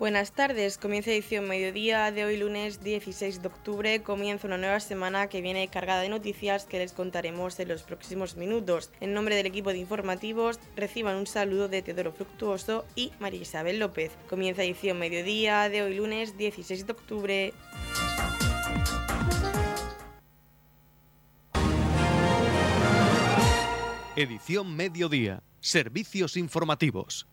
Buenas tardes, comienza edición mediodía de hoy lunes 16 de octubre, comienza una nueva semana que viene cargada de noticias que les contaremos en los próximos minutos. En nombre del equipo de informativos reciban un saludo de Teodoro Fructuoso y María Isabel López. Comienza edición mediodía de hoy lunes 16 de octubre. Edición mediodía, servicios informativos.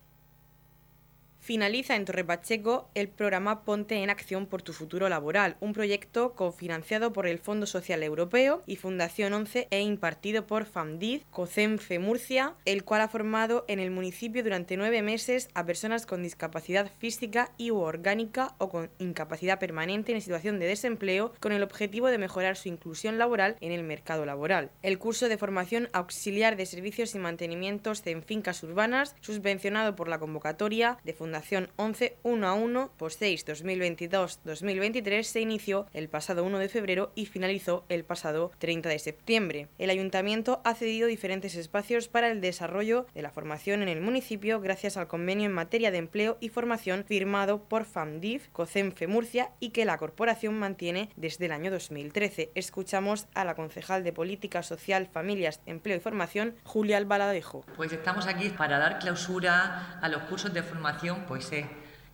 Finaliza en Torre Pacheco el programa Ponte en Acción por tu Futuro Laboral, un proyecto cofinanciado por el Fondo Social Europeo y Fundación 11 e impartido por FAMDID, COCENFE Murcia, el cual ha formado en el municipio durante nueve meses a personas con discapacidad física y u orgánica o con incapacidad permanente en situación de desempleo con el objetivo de mejorar su inclusión laboral en el mercado laboral. El curso de formación auxiliar de servicios y mantenimientos en fincas urbanas, subvencionado por la convocatoria de Fundación Fundación 11 1 a 1 por 6 2022-2023 se inició el pasado 1 de febrero y finalizó el pasado 30 de septiembre. El ayuntamiento ha cedido diferentes espacios para el desarrollo de la formación en el municipio gracias al convenio en materia de empleo y formación firmado por FAMDIF, COCENFE Murcia y que la corporación mantiene desde el año 2013. Escuchamos a la concejal de Política Social, Familias, Empleo y Formación, Julia Albaladejo. Pues estamos aquí para dar clausura a los cursos de formación pues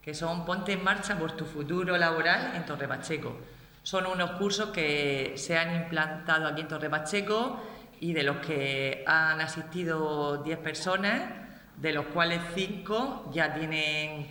que son Ponte en Marcha por tu futuro laboral en Torre Pacheco. Son unos cursos que se han implantado aquí en Torre Pacheco y de los que han asistido 10 personas, de los cuales 5 ya tienen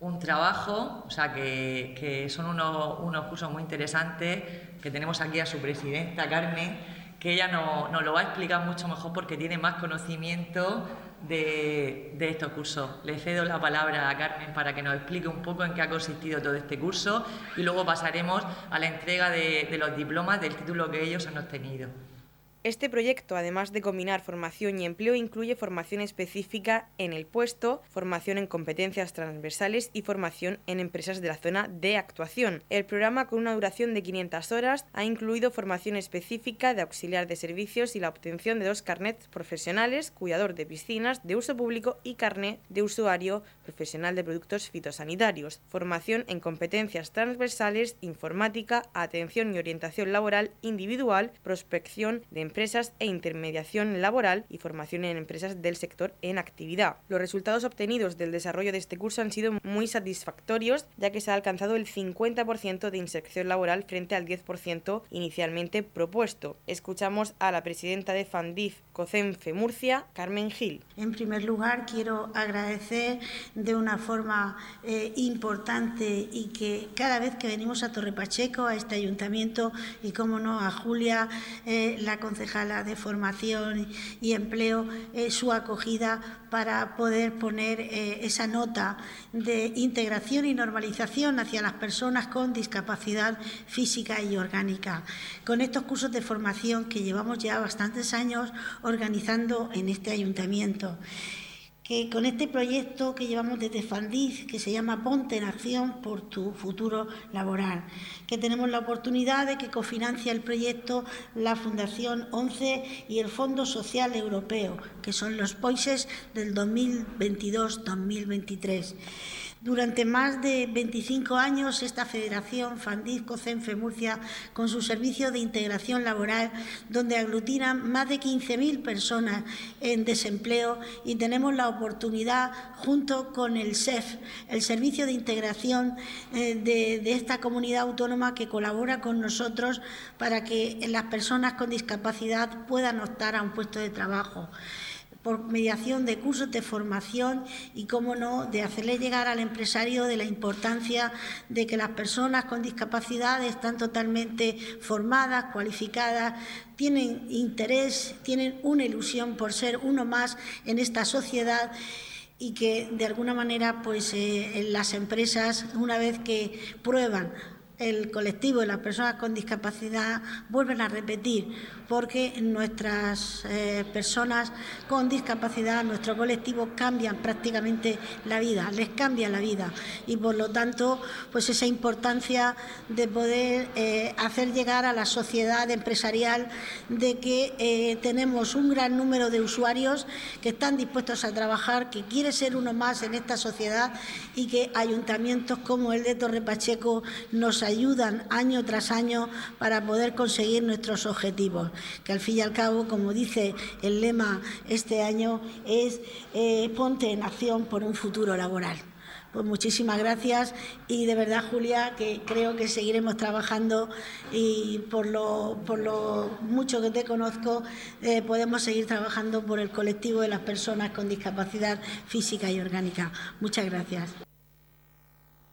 un trabajo, o sea que, son unos, unos, cursos muy interesantes, que tenemos aquí a su presidenta Carmen, que ella nos no lo va a explicar mucho mejor porque tiene más conocimiento de, estos cursos. Le cedo la palabra a Carmen para que nos explique un poco en qué ha consistido todo este curso y luego pasaremos a la entrega de, los diplomas del título que ellos han obtenido. Este proyecto, además de combinar formación y empleo, incluye formación específica en el puesto, formación en competencias transversales y formación en empresas de la zona de actuación. El programa, con una duración de 500 horas, ha incluido formación específica de auxiliar de servicios y la obtención de dos carnets profesionales, cuidador de piscinas de uso público y carnet de usuario profesional de productos fitosanitarios, formación en competencias transversales, informática, atención y orientación laboral individual, prospección de empresas e intermediación laboral y formación en empresas del sector en actividad. Los resultados obtenidos del desarrollo de este curso han sido muy satisfactorios, ya que se ha alcanzado el 50% de inserción laboral frente al 10% inicialmente propuesto. Escuchamos a la presidenta de FANDIF COCENFE Murcia, Carmen Gil. En primer lugar, quiero agradecer de una forma eh, importante y que cada vez que venimos a Torre Pacheco, a este ayuntamiento, y como no, a Julia, eh, la concejala de formación y empleo eh, su acogida para poder poner eh, esa nota de integración y normalización hacia las personas con discapacidad física y orgánica. Con estos cursos de formación que llevamos ya bastantes años organizando en este ayuntamiento que con este proyecto que llevamos desde Fandiz, que se llama Ponte en Acción por tu futuro laboral, que tenemos la oportunidad de que cofinancia el proyecto la Fundación 11 y el Fondo Social Europeo, que son los POISES del 2022-2023. Durante más de 25 años, esta federación, Fandisco CENFE Murcia, con su servicio de integración laboral, donde aglutinan más de 15.000 personas en desempleo y tenemos la oportunidad, junto con el SEF, el Servicio de Integración eh, de, de esta comunidad autónoma que colabora con nosotros para que las personas con discapacidad puedan optar a un puesto de trabajo por mediación de cursos de formación y, cómo no, de hacerle llegar al empresario de la importancia de que las personas con discapacidad están totalmente formadas, cualificadas, tienen interés, tienen una ilusión por ser uno más en esta sociedad y que de alguna manera pues eh, las empresas una vez que prueban el colectivo y las personas con discapacidad vuelven a repetir, porque nuestras eh, personas con discapacidad, nuestro colectivo cambian prácticamente la vida, les cambia la vida. Y por lo tanto, pues esa importancia de poder eh, hacer llegar a la sociedad empresarial de que eh, tenemos un gran número de usuarios que están dispuestos a trabajar, que quiere ser uno más en esta sociedad y que ayuntamientos como el de Torre Pacheco nos ayudan año tras año para poder conseguir nuestros objetivos, que al fin y al cabo, como dice el lema este año, es eh, ponte en acción por un futuro laboral. Pues muchísimas gracias y de verdad, Julia, que creo que seguiremos trabajando y por lo, por lo mucho que te conozco, eh, podemos seguir trabajando por el colectivo de las personas con discapacidad física y orgánica. Muchas gracias.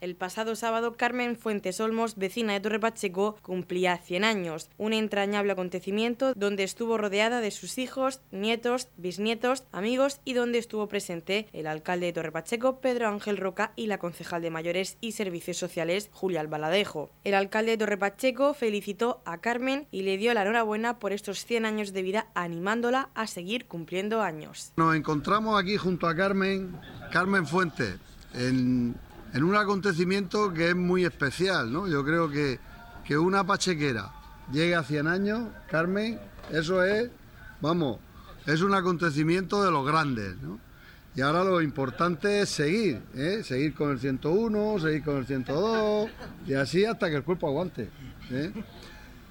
El pasado sábado, Carmen Fuentes Olmos, vecina de Torre Pacheco, cumplía 100 años, un entrañable acontecimiento donde estuvo rodeada de sus hijos, nietos, bisnietos, amigos y donde estuvo presente el alcalde de Torre Pacheco, Pedro Ángel Roca, y la concejal de Mayores y Servicios Sociales, Julia Albaladejo. El alcalde de Torre Pacheco felicitó a Carmen y le dio la enhorabuena por estos 100 años de vida, animándola a seguir cumpliendo años. Nos encontramos aquí junto a Carmen, Carmen Fuentes, en en un acontecimiento que es muy especial, ¿no? Yo creo que, que una pachequera llegue a 100 años, Carmen, eso es, vamos, es un acontecimiento de los grandes, ¿no? Y ahora lo importante es seguir, ¿eh? seguir con el 101, seguir con el 102 y así hasta que el cuerpo aguante. ¿eh?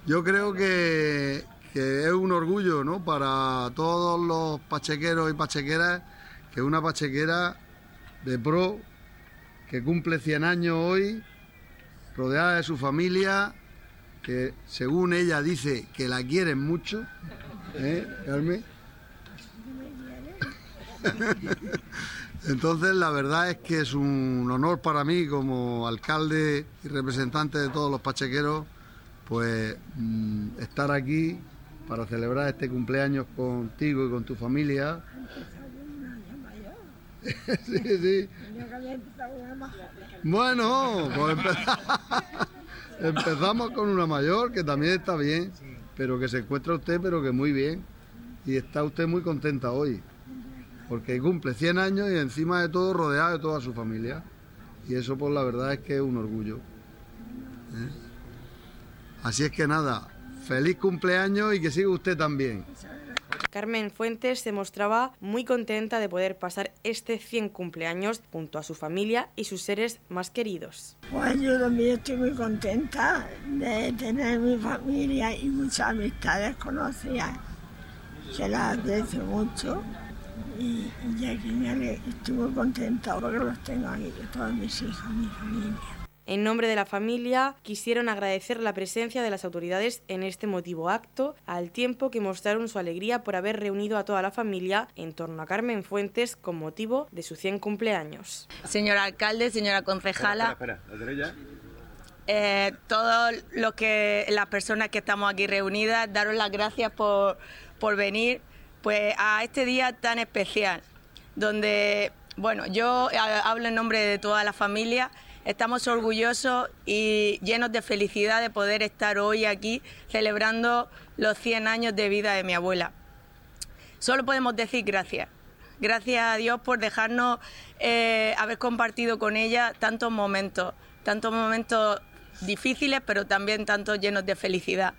Yo creo que, que es un orgullo ¿no? para todos los pachequeros y pachequeras que una pachequera de pro que cumple 100 años hoy, rodeada de su familia, que según ella dice que la quieren mucho. ¿Eh? Entonces, la verdad es que es un honor para mí como alcalde y representante de todos los pachequeros, pues mm, estar aquí para celebrar este cumpleaños contigo y con tu familia. Sí, sí. Bueno, pues empezamos con una mayor que también está bien, pero que se encuentra usted, pero que muy bien. Y está usted muy contenta hoy, porque cumple 100 años y encima de todo rodeada de toda su familia. Y eso, pues la verdad es que es un orgullo. ¿eh? Así es que nada, feliz cumpleaños y que siga usted también. Carmen Fuentes se mostraba muy contenta de poder pasar este 100 cumpleaños junto a su familia y sus seres más queridos. Pues yo también estoy muy contenta de tener mi familia y muchas amistades conocidas. Se las aprecio mucho y, y aquí me estoy muy contenta porque los tengo aquí, todos mis hijos, mi familia. En nombre de la familia, quisieron agradecer la presencia de las autoridades en este motivo acto, al tiempo que mostraron su alegría por haber reunido a toda la familia en torno a Carmen Fuentes con motivo de su 100 cumpleaños. Señor alcalde, señora concejala. Espera, espera, eh, todos los que las personas que estamos aquí reunidas, daros las gracias por, por venir pues a este día tan especial, donde bueno, yo hablo en nombre de toda la familia Estamos orgullosos y llenos de felicidad de poder estar hoy aquí celebrando los 100 años de vida de mi abuela. Solo podemos decir gracias. Gracias a Dios por dejarnos eh, haber compartido con ella tantos momentos, tantos momentos difíciles, pero también tantos llenos de felicidad.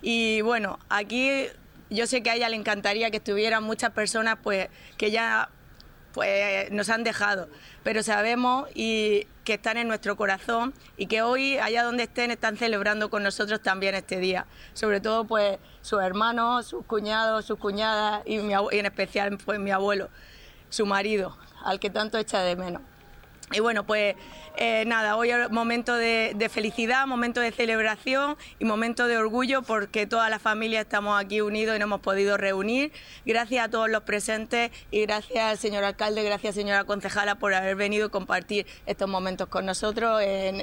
Y bueno, aquí yo sé que a ella le encantaría que estuvieran muchas personas pues, que ya pues, nos han dejado, pero sabemos y que están en nuestro corazón y que hoy, allá donde estén, están celebrando con nosotros también este día. Sobre todo, pues, sus hermanos, sus cuñados, sus cuñadas y, en especial, pues, mi abuelo, su marido, al que tanto echa de menos. Y bueno, pues eh, nada, hoy es momento de, felicidad, momento de celebración y momento de orgullo porque toda la familia estamos aquí unidos y nos hemos podido reunir. Gracias a todos los presentes y gracias señor alcalde, gracias señora concejala por haber venido a compartir estos momentos con nosotros.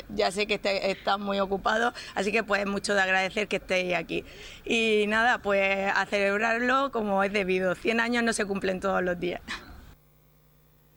ya sé que este, están muy ocupados, así que pues mucho de agradecer que estéis aquí. Y nada, pues a celebrarlo como es debido. 100 años no se cumplen todos los días.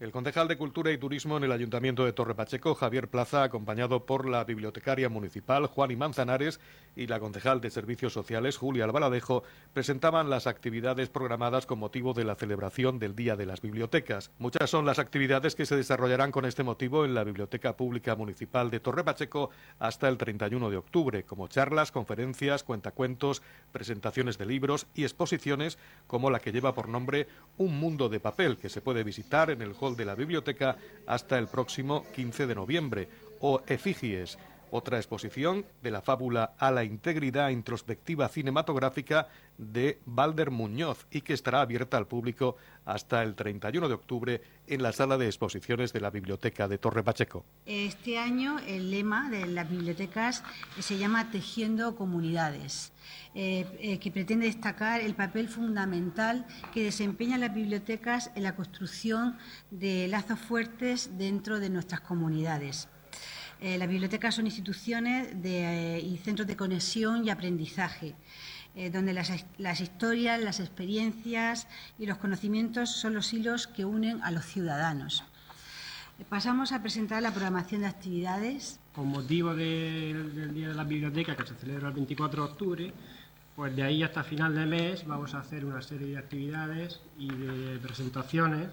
El concejal de Cultura y Turismo en el Ayuntamiento de Torre Pacheco, Javier Plaza, acompañado por la bibliotecaria municipal Juan y Manzanares y la concejal de Servicios Sociales Julia Albaladejo, presentaban las actividades programadas con motivo de la celebración del Día de las Bibliotecas. Muchas son las actividades que se desarrollarán con este motivo en la Biblioteca Pública Municipal de Torre Pacheco hasta el 31 de octubre, como charlas, conferencias, cuentacuentos, presentaciones de libros y exposiciones como la que lleva por nombre Un Mundo de Papel, que se puede visitar en el de la biblioteca hasta el próximo 15 de noviembre, o Efigies, otra exposición de la fábula a la integridad introspectiva cinematográfica de Balder Muñoz y que estará abierta al público hasta el 31 de octubre en la sala de exposiciones de la Biblioteca de Torre Pacheco. Este año el lema de las bibliotecas se llama Tejiendo Comunidades. Eh, eh, que pretende destacar el papel fundamental que desempeñan las bibliotecas en la construcción de lazos fuertes dentro de nuestras comunidades. Eh, las bibliotecas son instituciones y centros de conexión y aprendizaje, donde las, las, historias, las experiencias y los conocimientos son los hilos que unen a los ciudadanos. Pasamos a presentar la programación de actividades. Con motivo del Día de la Biblioteca, que se celebra el 24 de octubre, pues de ahí hasta final de mes vamos a hacer una serie de actividades y de presentaciones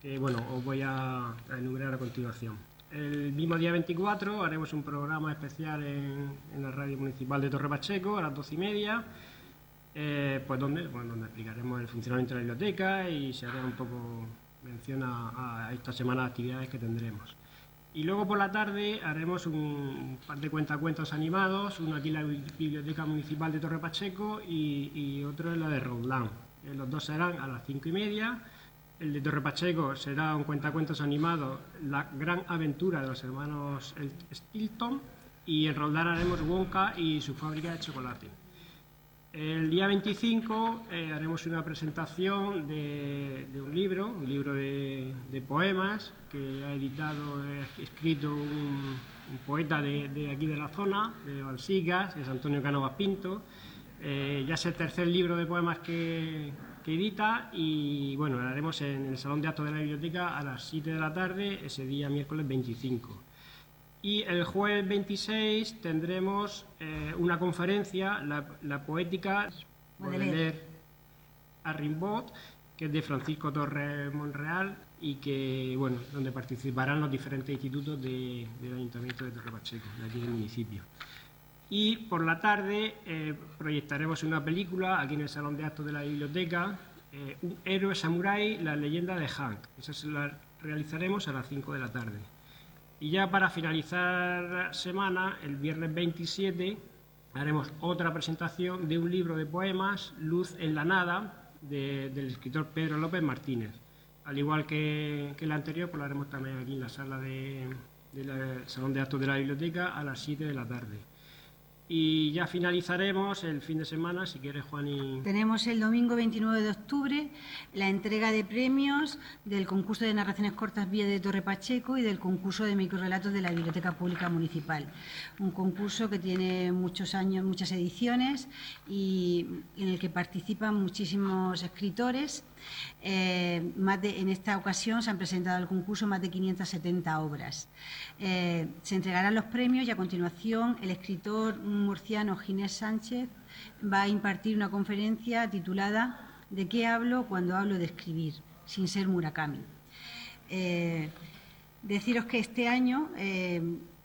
que bueno, os voy a, enumerar a continuación. El mismo día 24 haremos un programa especial en, la radio municipal de Torre Pacheco a las 12 y media, eh, pues donde, donde explicaremos el funcionamiento de la biblioteca y se hará un poco mención a, a esta semana de actividades que tendremos. Y luego por la tarde haremos un par de cuentacuentos animados, uno aquí en la Biblioteca Municipal de Torre Pacheco y, otro en la de Roldán. Eh, los dos serán a las cinco y media. El de Torre Pacheco será un cuentacuentos animado, La gran aventura de los hermanos Stilton. Y en Roldán haremos Wonka y su fábrica de chocolate. El día 25 eh, haremos una presentación de, un libro, un libro de, poemas que ha editado, escrito un, poeta de, aquí de la zona, de Balsigas, es Antonio Canovas Pinto. Eh, ya es el tercer libro de poemas que, y bueno, lo haremos en el Salón de Actos de la Biblioteca a las 7 de la tarde, ese día miércoles 25. Y el jueves 26 tendremos eh, una conferencia, la, poética leer a Rimbaud, que es de Francisco Torres Monreal y que, bueno, donde participarán los diferentes institutos del Ayuntamiento de Torre Pacheco, de aquí del municipio. Y por la tarde eh, proyectaremos una película aquí en el Salón de Actos de la Biblioteca, eh, Un héroe samurái, la leyenda de Hank. Esa se la realizaremos a las 5 de la tarde. Y ya para finalizar semana, el viernes 27, haremos otra presentación de un libro de poemas, Luz en la Nada, del escritor Pedro López Martínez. Al igual que, que el anterior, pues lo haremos también aquí en la sala del Salón de Actos de la Biblioteca a las 7 de la tarde. Y ya finalizaremos el fin de semana, si quieres, Juan. Tenemos el domingo 29 de octubre la entrega de premios del concurso de narraciones cortas Vía de Torre Pacheco y del concurso de microrelatos de la Biblioteca Pública Municipal. Un concurso que tiene muchos años, muchas ediciones y en el que participan muchísimos escritores eh, en esta ocasión se han presentado al concurso más de 570 obras. Eh, se entregarán los premios y a continuación el escritor murciano Ginés Sánchez va a impartir una conferencia titulada ¿De qué hablo cuando hablo de escribir? sin ser Murakami. Eh, deciros que este año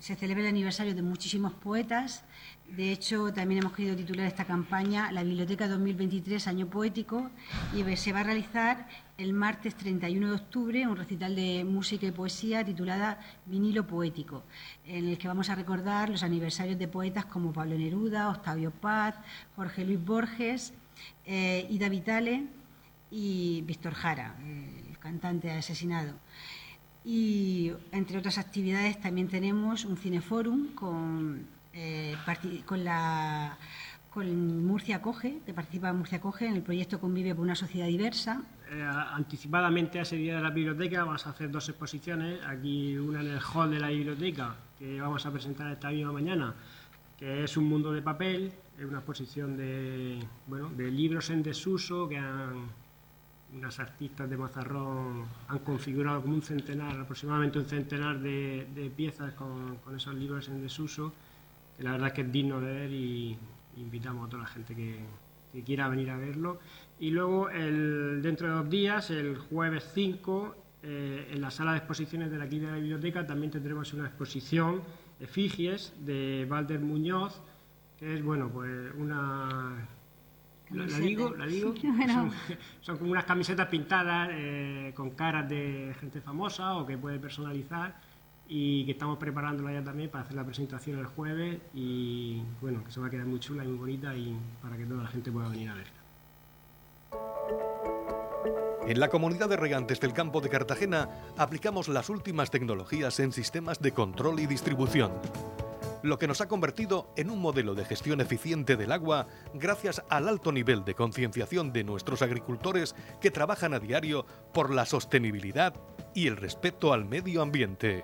se celebra el aniversario de muchísimos poetas De hecho, también hemos querido titular esta campaña La Biblioteca 2023, Año Poético, y se va a realizar el martes 31 de octubre un recital de música y poesía titulada Vinilo Poético, en el que vamos a recordar los aniversarios de poetas como Pablo Neruda, Octavio Paz, Jorge Luis Borges, eh, Ida Vitale y Víctor Jara, el cantante asesinado. Y entre otras actividades también tenemos un cineforum con eh, con la con Murcia Coge, que participa Murcia Coge en el proyecto Convive por una sociedad diversa. Eh, anticipadamente a ese día de la biblioteca vamos a hacer dos exposiciones, aquí una en el hall de la biblioteca, que vamos a presentar esta misma mañana, que es Un mundo de papel, es una exposición de, bueno, de libros en desuso que han, unas artistas de Mazarrón han configurado como un centenar, aproximadamente un centenar de, de piezas con, con esos libros en desuso la verdad es que es digno de ver y invitamos a toda la gente que, quiera venir a verlo. Y luego, el, dentro de dos días, el jueves 5, eh, en la sala de exposiciones de la de la Biblioteca también tendremos una exposición efigies de Walter Muñoz, que es, bueno, pues una... ¿La, digo? ¿La digo? Son, como unas camisetas pintadas eh, con caras de gente famosa o que puede personalizar y que estamos preparándola ya también para hacer la presentación el jueves y bueno, que se va a quedar muy chula y muy bonita y para que toda la gente pueda venir a verla. En la comunidad de regantes del campo de Cartagena aplicamos las últimas tecnologías en sistemas de control y distribución, lo que nos ha convertido en un modelo de gestión eficiente del agua gracias al alto nivel de concienciación de nuestros agricultores que trabajan a diario por la sostenibilidad y el respeto al medio ambiente.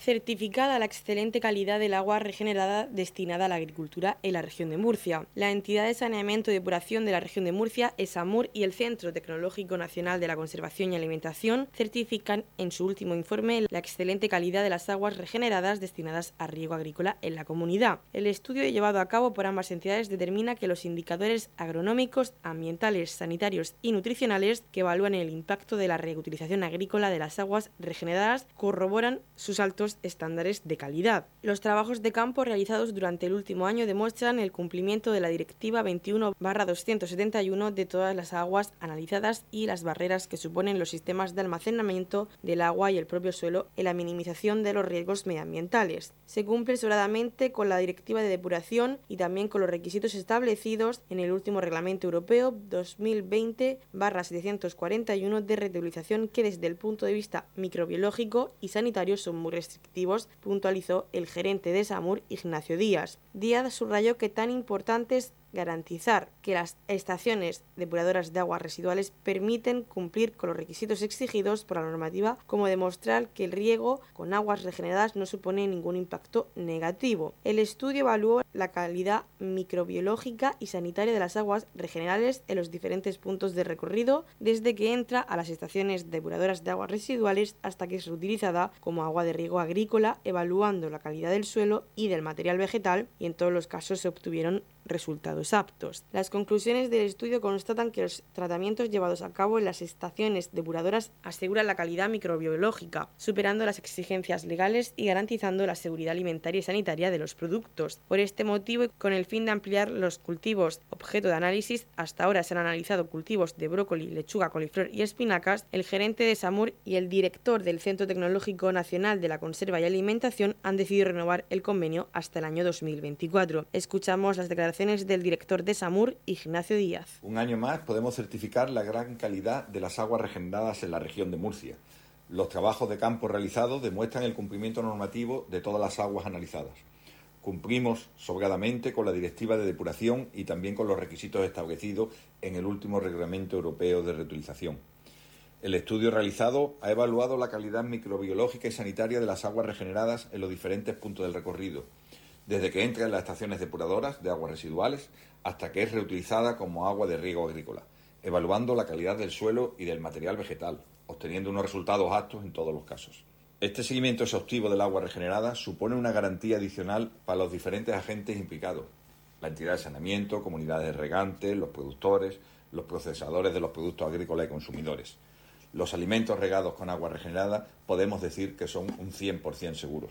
Certificada la excelente calidad del agua regenerada destinada a la agricultura en la región de Murcia. La entidad de saneamiento y depuración de la región de Murcia, ESAMUR, y el Centro Tecnológico Nacional de la Conservación y Alimentación certifican en su último informe la excelente calidad de las aguas regeneradas destinadas a riego agrícola en la comunidad. El estudio llevado a cabo por ambas entidades determina que los indicadores agronómicos, ambientales, sanitarios y nutricionales que evalúan el impacto de la reutilización agrícola de las aguas regeneradas corroboran sus altos estándares de calidad. Los trabajos de campo realizados durante el último año demuestran el cumplimiento de la Directiva 21-271 de todas las aguas analizadas y las barreras que suponen los sistemas de almacenamiento del agua y el propio suelo en la minimización de los riesgos medioambientales. Se cumple sobradamente con la Directiva de Depuración y también con los requisitos establecidos en el último Reglamento Europeo 2020-741 de reutilización que desde el punto de vista microbiológico y sanitario son muy restrictivos puntualizó el gerente de SAMUR, Ignacio Díaz. Díaz subrayó que tan importante es garantizar que las estaciones depuradoras de aguas residuales permiten cumplir con los requisitos exigidos por la normativa, como demostrar que el riego con aguas regeneradas no supone ningún impacto negativo. El estudio evaluó la calidad microbiológica y sanitaria de las aguas regenerables en los diferentes puntos de recorrido, desde que entra a las estaciones depuradoras de aguas residuales hasta que es utilizada como agua de riego agrícola, evaluando la calidad del suelo y del material vegetal, y en todos los casos se obtuvieron resultados aptos. Las conclusiones del estudio constatan que los tratamientos llevados a cabo en las estaciones depuradoras aseguran la calidad microbiológica, superando las exigencias legales y garantizando la seguridad alimentaria y sanitaria de los productos. Por este motivo y con el fin de ampliar los cultivos objeto de análisis, hasta ahora se han analizado cultivos de brócoli, lechuga, coliflor y espinacas, el gerente de SAMUR y el director del Centro Tecnológico Nacional de la Conserva y Alimentación han decidido renovar el convenio hasta el año 2024. Escuchamos las declaraciones del director de SAMUR, Ignacio Díaz. Un año más podemos certificar la gran calidad de las aguas regeneradas en la región de Murcia. Los trabajos de campo realizados demuestran el cumplimiento normativo de todas las aguas analizadas. Cumplimos sobradamente con la directiva de depuración y también con los requisitos establecidos en el último Reglamento Europeo de Reutilización. El estudio realizado ha evaluado la calidad microbiológica y sanitaria de las aguas regeneradas en los diferentes puntos del recorrido desde que entra en las estaciones depuradoras de aguas residuales hasta que es reutilizada como agua de riego agrícola, evaluando la calidad del suelo y del material vegetal, obteniendo unos resultados aptos en todos los casos. Este seguimiento exhaustivo del agua regenerada supone una garantía adicional para los diferentes agentes implicados, la entidad de saneamiento, comunidades regantes, los productores, los procesadores de los productos agrícolas y consumidores. Los alimentos regados con agua regenerada podemos decir que son un 100% seguros.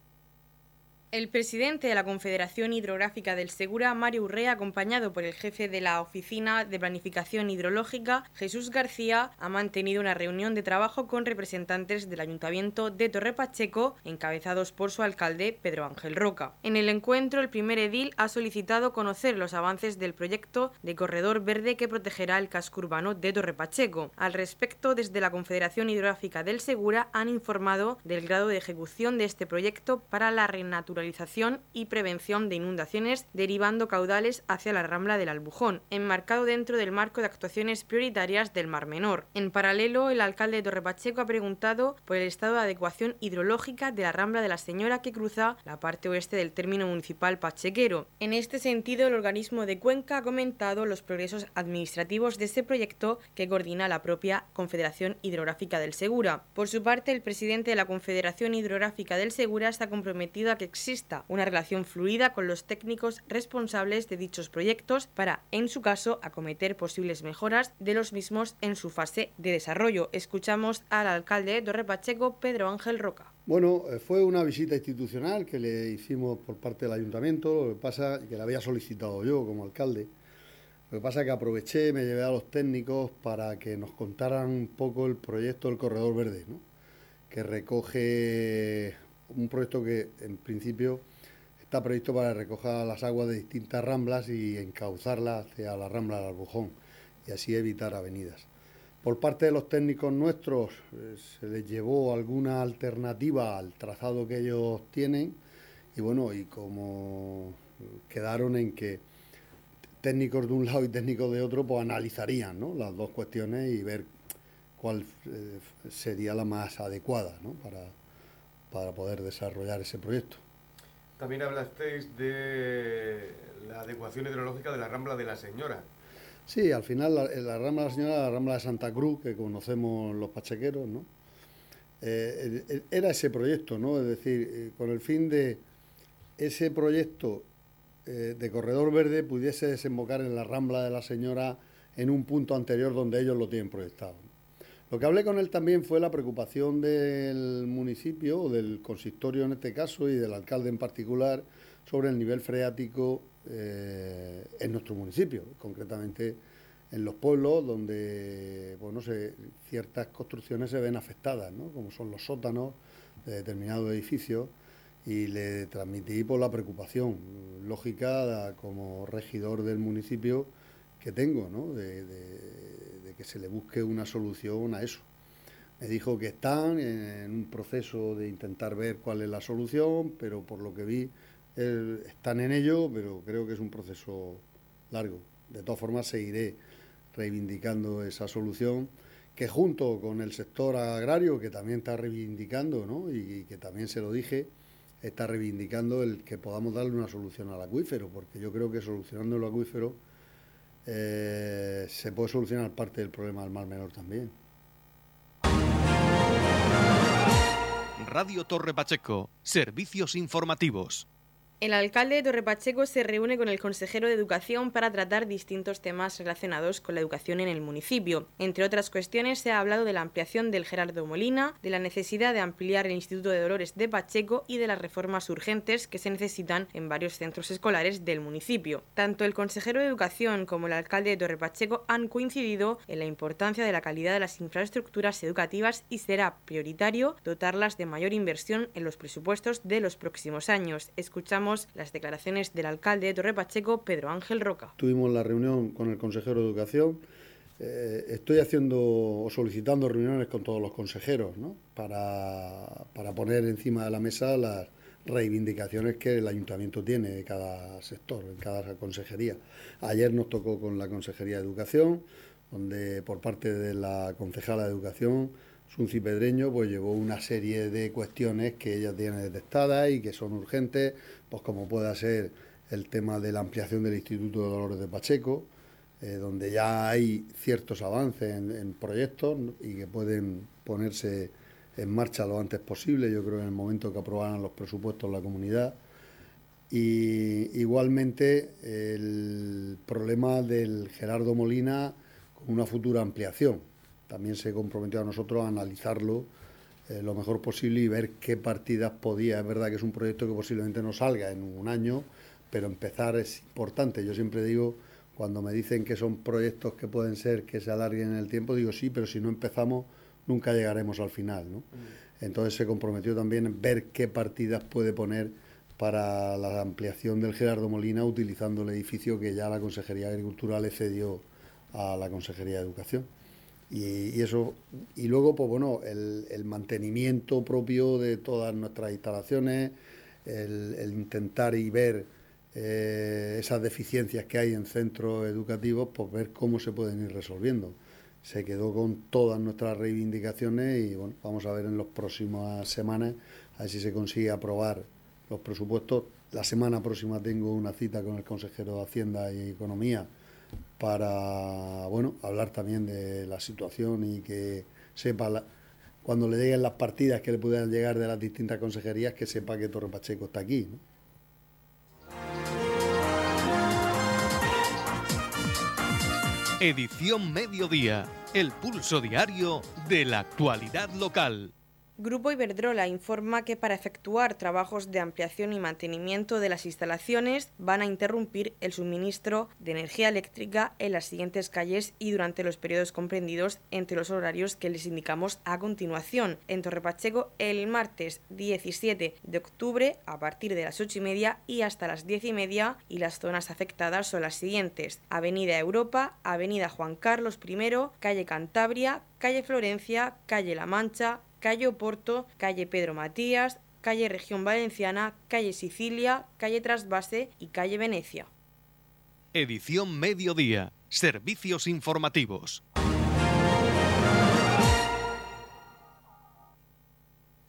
El presidente de la Confederación Hidrográfica del Segura, Mario Urrea, acompañado por el jefe de la Oficina de Planificación Hidrológica, Jesús García, ha mantenido una reunión de trabajo con representantes del Ayuntamiento de Torre Pacheco, encabezados por su alcalde, Pedro Ángel Roca. En el encuentro, el primer edil ha solicitado conocer los avances del proyecto de corredor verde que protegerá el casco urbano de Torre Pacheco. Al respecto, desde la Confederación Hidrográfica del Segura han informado del grado de ejecución de este proyecto para la renaturalización y prevención de inundaciones derivando caudales hacia la rambla del Albujón, enmarcado dentro del marco de actuaciones prioritarias del Mar Menor. En paralelo, el alcalde de Torrepacheco ha preguntado por el estado de adecuación hidrológica de la rambla de la Señora que cruza la parte oeste del término municipal pachequero. En este sentido, el organismo de Cuenca ha comentado los progresos administrativos de este proyecto que coordina la propia Confederación Hidrográfica del Segura. Por su parte, el presidente de la Confederación Hidrográfica del Segura está comprometido a que exista una relación fluida con los técnicos responsables de dichos proyectos para, en su caso, acometer posibles mejoras de los mismos en su fase de desarrollo. Escuchamos al alcalde de Torre Pacheco, Pedro Ángel Roca. Bueno, eh, fue una visita institucional que le hicimos por parte del ayuntamiento, lo que pasa que la había solicitado yo como alcalde. Lo que pasa es que aproveché, me llevé a los técnicos para que nos contaran un poco el proyecto del Corredor Verde, que recoge un proyecto que en principio está previsto para recoger las aguas de distintas ramblas y encauzarlas hacia la rambla del Albujón y así evitar avenidas. Por parte de los técnicos nuestros eh, se les llevó alguna alternativa al trazado que ellos tienen y bueno, y como quedaron en que técnicos de un lado y técnicos de otro pues analizarían las dos cuestiones y ver cuál eh, sería la más adecuada para, para poder desarrollar ese proyecto. También hablasteis de la adecuación hidrológica de la Rambla de la Señora. Sí, al final la, Rambla de la Señora, la Rambla de Santa Cruz, que conocemos los pachequeros, ¿no? Eh, era ese proyecto, ¿no? Es decir, eh, con el fin de ese proyecto eh, de corredor verde pudiese desembocar en la Rambla de la Señora en un punto anterior donde ellos lo tienen proyectado. Lo que hablé con él también fue la preocupación del municipio, o del consistorio en este caso, y del alcalde en particular, sobre el nivel freático eh, en nuestro municipio, concretamente en los pueblos donde bueno, ciertas construcciones se ven afectadas, ¿no? como son los sótanos de determinados edificios, y le transmití por la preocupación lógica como regidor del municipio que tengo, ¿no? Que se le busque una solución a eso. Me dijo que están en un proceso de intentar ver cuál es la solución, pero por lo que vi están en ello, pero creo que es un proceso largo. De todas formas, seguiré reivindicando esa solución que junto con el sector agrario, que también está reivindicando, ¿no? y, que también se lo dije, está reivindicando el que podamos darle una solución al acuífero, porque yo creo que solucionando el acuífero eh, se puede solucionar parte del problema del mar menor también. Radio Torre Pacheco, servicios informativos. El alcalde de Torrepacheco se reúne con el consejero de Educación para tratar distintos temas relacionados con la educación en el municipio. Entre otras cuestiones, se ha hablado de la ampliación del Gerardo Molina, de la necesidad de ampliar el Instituto de Dolores de Pacheco y de las reformas urgentes que se necesitan en varios centros escolares del municipio. Tanto el consejero de Educación como el alcalde de Torrepacheco han coincidido en la importancia de la calidad de las infraestructuras educativas y será prioritario dotarlas de mayor inversión en los presupuestos de los próximos años. Escuchamos las declaraciones del alcalde de Torre Pacheco, Pedro Ángel Roca. Tuvimos la reunión con el consejero de Educación. Eh, estoy haciendo o solicitando reuniones con todos los consejeros para, para poner encima de la mesa las reivindicaciones que el ayuntamiento tiene de cada sector, en cada consejería. Ayer nos tocó con la Consejería de Educación, donde por parte de la concejala de Educación Suncipedreño pues llevó una serie de cuestiones que ella tiene detectadas y que son urgentes, pues como pueda ser el tema de la ampliación del Instituto de Dolores de Pacheco, eh, donde ya hay ciertos avances en, proyectos y que pueden ponerse en marcha lo antes posible, yo creo en el momento que aprobaran los presupuestos la comunidad. Y igualmente el problema del Gerardo Molina con una futura ampliación también se comprometió a nosotros a analizarlo eh, lo mejor posible y ver qué partidas podía. Es verdad que es un proyecto que posiblemente no salga en un año, pero empezar es importante. Yo siempre digo, cuando me dicen que son proyectos que pueden ser que se alarguen en el tiempo, digo sí, pero si no empezamos nunca llegaremos al final. ¿no? Mm. Entonces se comprometió también en ver qué partidas puede poner para la ampliación del Gerardo Molina utilizando el edificio que ya la Consejería de Agricultura le cedió a la Consejería de Educación. Y, eso y luego pues bueno el, mantenimiento propio de todas nuestras instalaciones el, intentar y ver eh, esas deficiencias que hay en centros educativos pues ver cómo se pueden ir resolviendo. Se quedó con todas nuestras reivindicaciones y bueno vamos a ver en las próximas semanas a ver si se consigue aprobar los presupuestos. La semana próxima tengo una cita con el consejero de Hacienda y Economía para bueno hablar también de la situación y que sepa cuando le lleguen las partidas que le puedan llegar de las distintas consejerías que sepa que Torre Pacheco está aquí. Edición Mediodía, el pulso diario de la actualidad local. Grupo Iberdrola informa que para efectuar trabajos de ampliación y mantenimiento de las instalaciones van a interrumpir el suministro de energía eléctrica en las siguientes calles y durante los periodos comprendidos entre los horarios que les indicamos a continuación. En Torre Pacheco el martes 17 de octubre a partir de las 8 y media y hasta las 10 y media y las zonas afectadas son las siguientes. Avenida Europa, Avenida Juan Carlos I, Calle Cantabria, Calle Florencia, Calle La Mancha, calle Oporto, calle Pedro Matías, calle Región Valenciana, calle Sicilia, calle Trasvase y calle Venecia. Edición Mediodía. Servicios informativos.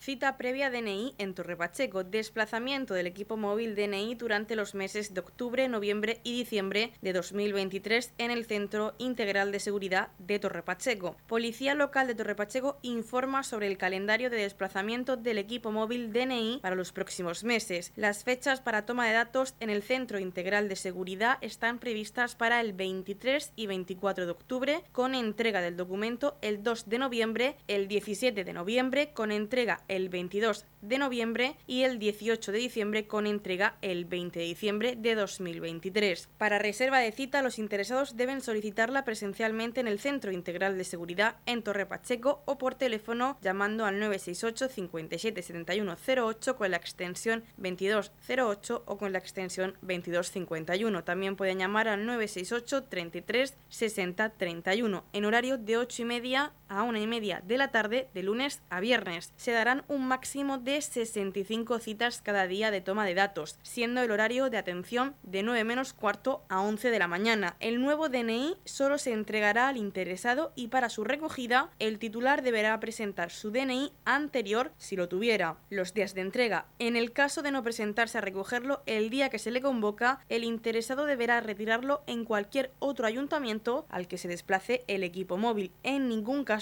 Cita previa DNI en Torre Pacheco. Desplazamiento del equipo móvil DNI durante los meses de octubre, noviembre y diciembre de 2023 en el Centro Integral de Seguridad de Torre Pacheco. Policía Local de Torre Pacheco informa sobre el calendario de desplazamiento del equipo móvil DNI para los próximos meses. Las fechas para toma de datos en el Centro Integral de Seguridad están previstas para el 23 y 24 de octubre con entrega del documento el 2 de noviembre, el 17 de noviembre con entrega el 22 de noviembre y el 18 de diciembre con entrega el 20 de diciembre de 2023. Para reserva de cita, los interesados deben solicitarla presencialmente en el Centro Integral de Seguridad en Torre Pacheco o por teléfono llamando al 968 57 71 08 con la extensión 2208 o con la extensión 2251. También pueden llamar al 968 33 60 31 en horario de 8 y media a 1 y media de la tarde de lunes a viernes. Se darán un máximo de 65 citas cada día de toma de datos, siendo el horario de atención de 9 menos cuarto a 11 de la mañana. El nuevo DNI solo se entregará al interesado y para su recogida el titular deberá presentar su DNI anterior si lo tuviera. Los días de entrega. En el caso de no presentarse a recogerlo el día que se le convoca, el interesado deberá retirarlo en cualquier otro ayuntamiento al que se desplace el equipo móvil. En ningún caso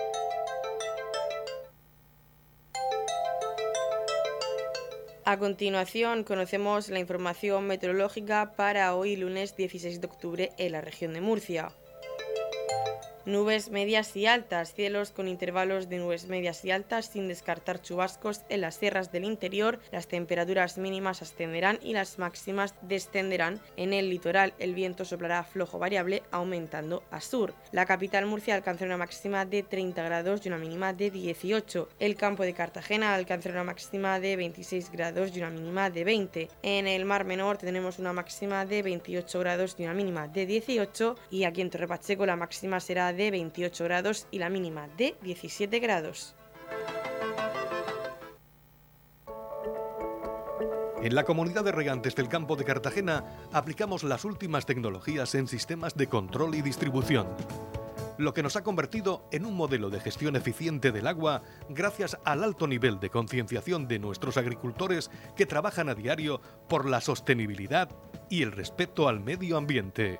A continuación conocemos la información meteorológica para hoy lunes 16 de octubre en la región de Murcia. Nubes medias y altas, cielos con intervalos de nubes medias y altas sin descartar chubascos en las sierras del interior. Las temperaturas mínimas ascenderán y las máximas descenderán. En el litoral el viento soplará flojo variable aumentando a sur. La capital Murcia alcanzará una máxima de 30 grados y una mínima de 18. El campo de Cartagena alcanzará una máxima de 26 grados y una mínima de 20. En el Mar Menor tenemos una máxima de 28 grados y una mínima de 18 y aquí en Torre Pacheco la máxima será de 28 grados y la mínima de 17 grados. En la comunidad de regantes del campo de Cartagena aplicamos las últimas tecnologías en sistemas de control y distribución, lo que nos ha convertido en un modelo de gestión eficiente del agua gracias al alto nivel de concienciación de nuestros agricultores que trabajan a diario por la sostenibilidad y el respeto al medio ambiente.